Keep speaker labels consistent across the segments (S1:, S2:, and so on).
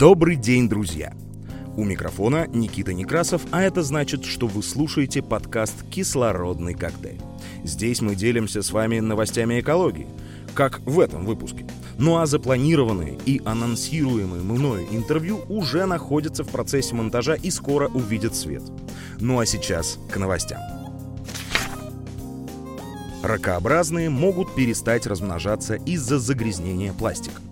S1: Добрый день, друзья! У микрофона Никита Некрасов, а это значит, что вы слушаете подкаст «Кислородный коктейль». Здесь мы делимся с вами новостями экологии, как в этом выпуске. Ну а запланированные и анонсируемые мною интервью уже находятся в процессе монтажа и скоро увидят свет. Ну а сейчас к новостям. Ракообразные могут перестать размножаться из-за загрязнения пластика.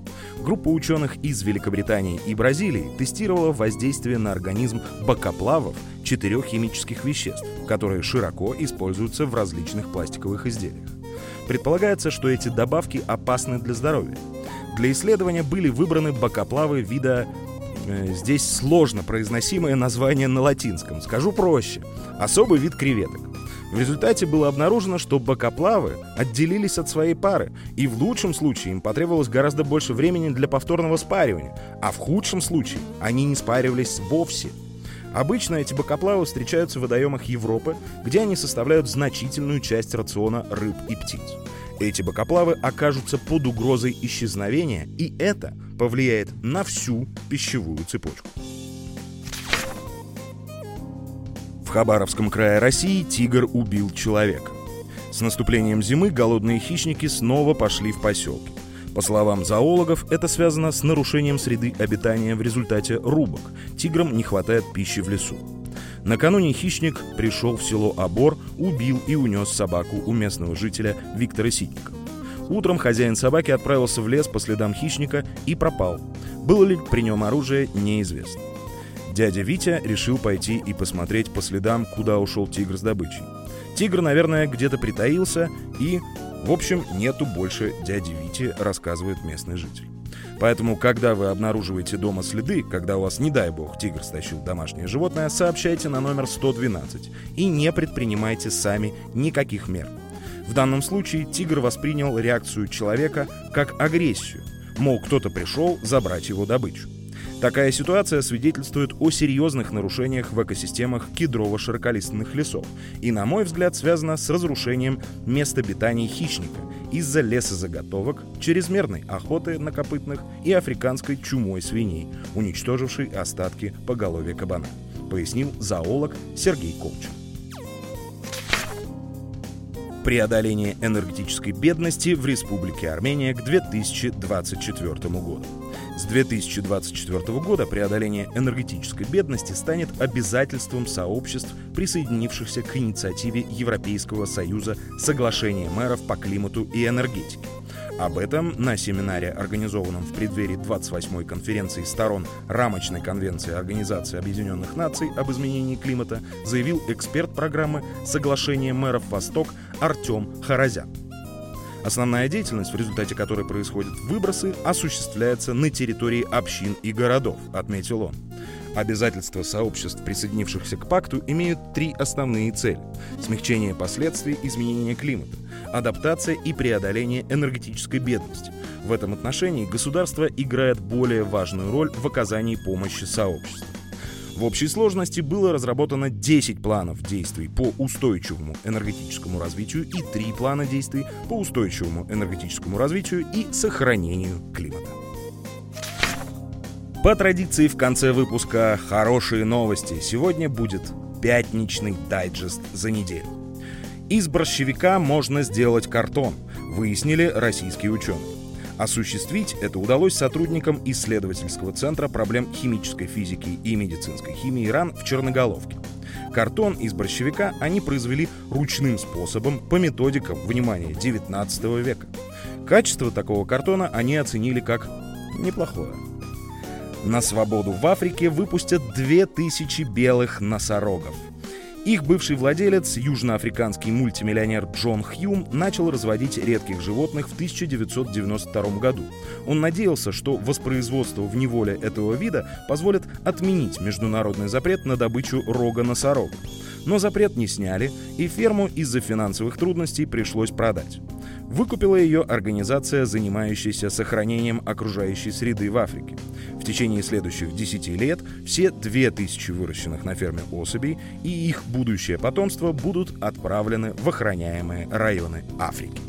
S1: Группа ученых из Великобритании и Бразилии тестировала воздействие на организм бокоплавов четырех химических веществ, которые широко используются в различных пластиковых изделиях. Предполагается, что эти добавки опасны для здоровья. Для исследования были выбраны бокоплавы вида э, здесь сложно произносимое название на латинском. Скажу проще. Особый вид креветок. В результате было обнаружено, что бокоплавы отделились от своей пары, и в лучшем случае им потребовалось гораздо больше времени для повторного спаривания, а в худшем случае они не спаривались вовсе. Обычно эти бокоплавы встречаются в водоемах Европы, где они составляют значительную часть рациона рыб и птиц. Эти бокоплавы окажутся под угрозой исчезновения, и это повлияет на всю пищевую цепочку. В Хабаровском крае России тигр убил человека. С наступлением зимы голодные хищники снова пошли в поселки. По словам зоологов, это связано с нарушением среды обитания в результате рубок. Тиграм не хватает пищи в лесу. Накануне хищник пришел в село Обор, убил и унес собаку у местного жителя Виктора Ситникова. Утром хозяин собаки отправился в лес по следам хищника и пропал. Было ли при нем оружие, неизвестно. Дядя Витя решил пойти и посмотреть по следам, куда ушел тигр с добычей. Тигр, наверное, где-то притаился и, в общем, нету больше дяди Вити, рассказывает местный житель. Поэтому, когда вы обнаруживаете дома следы, когда у вас, не дай бог, тигр стащил домашнее животное, сообщайте на номер 112 и не предпринимайте сами никаких мер. В данном случае тигр воспринял реакцию человека как агрессию, мол, кто-то пришел забрать его добычу. Такая ситуация свидетельствует о серьезных нарушениях в экосистемах кедрово-широколиственных лесов и, на мой взгляд, связана с разрушением мест обитания хищника из-за лесозаготовок, чрезмерной охоты на копытных и африканской чумой свиней, уничтожившей остатки поголовья кабана, пояснил зоолог Сергей Колчин преодоление энергетической бедности в Республике Армения к 2024 году. С 2024 года преодоление энергетической бедности станет обязательством сообществ, присоединившихся к инициативе Европейского Союза «Соглашение мэров по климату и энергетике». Об этом на семинаре, организованном в преддверии 28-й конференции сторон Рамочной конвенции Организации Объединенных Наций об изменении климата, заявил эксперт программы «Соглашение мэров Восток» Артем Харазян. Основная деятельность, в результате которой происходят выбросы, осуществляется на территории общин и городов, отметил он. Обязательства сообществ, присоединившихся к пакту, имеют три основные цели. Смягчение последствий изменения климата, адаптация и преодоление энергетической бедности. В этом отношении государство играет более важную роль в оказании помощи сообществу. В общей сложности было разработано 10 планов действий по устойчивому энергетическому развитию и 3 плана действий по устойчивому энергетическому развитию и сохранению климата. По традиции в конце выпуска хорошие новости. Сегодня будет пятничный дайджест за неделю. Из борщевика можно сделать картон, выяснили российские ученые. Осуществить это удалось сотрудникам исследовательского центра проблем химической физики и медицинской химии РАН в Черноголовке. Картон из борщевика они произвели ручным способом по методикам, внимания 19 века. Качество такого картона они оценили как неплохое. На свободу в Африке выпустят 2000 белых носорогов – их бывший владелец, южноафриканский мультимиллионер Джон Хьюм, начал разводить редких животных в 1992 году. Он надеялся, что воспроизводство в неволе этого вида позволит отменить международный запрет на добычу рога носорога. Но запрет не сняли, и ферму из-за финансовых трудностей пришлось продать. Выкупила ее организация, занимающаяся сохранением окружающей среды в Африке. В течение следующих 10 лет все 2000 выращенных на ферме особей и их будущее потомство будут отправлены в охраняемые районы Африки.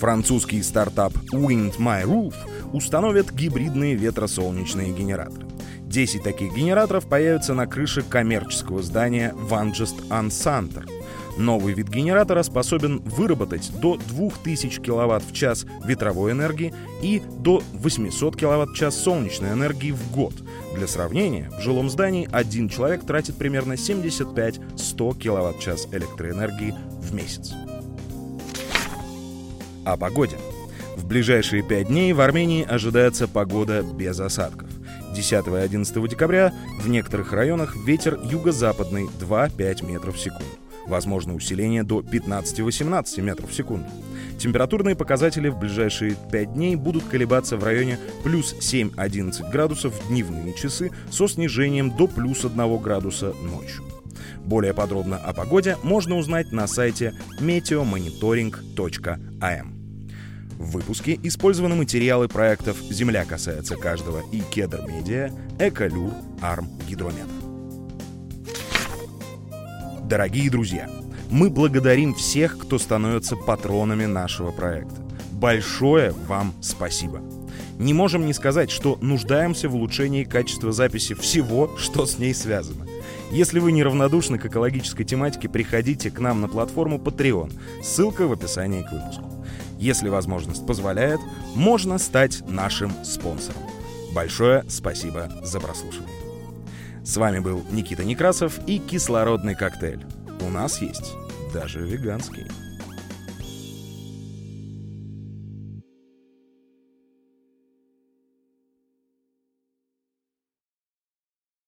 S1: Французский стартап Wind My Roof установит гибридные ветросолнечные генераторы. 10 таких генераторов появятся на крыше коммерческого здания Vanjest Ansanter. Новый вид генератора способен выработать до 2000 кВт в час ветровой энергии и до 800 кВт в час солнечной энергии в год. Для сравнения, в жилом здании один человек тратит примерно 75-100 кВт в час электроэнергии в месяц. О погоде. В ближайшие пять дней в Армении ожидается погода без осадков. 10 и 11 декабря в некоторых районах ветер юго-западный 2-5 метров в секунду. Возможно усиление до 15-18 метров в секунду. Температурные показатели в ближайшие 5 дней будут колебаться в районе плюс 7-11 градусов в дневные часы со снижением до плюс 1 градуса ночью. Более подробно о погоде можно узнать на сайте meteomonitoring.am. В выпуске использованы материалы проектов «Земля касается каждого» и «Кедр Медиа», «Эколюр», «Арм Гидромет». Дорогие друзья, мы благодарим всех, кто становится патронами нашего проекта. Большое вам спасибо. Не можем не сказать, что нуждаемся в улучшении качества записи всего, что с ней связано. Если вы неравнодушны к экологической тематике, приходите к нам на платформу Patreon. Ссылка в описании к выпуску. Если возможность позволяет, можно стать нашим спонсором. Большое спасибо за прослушивание. С вами был Никита Некрасов и кислородный коктейль. У нас есть даже веганский.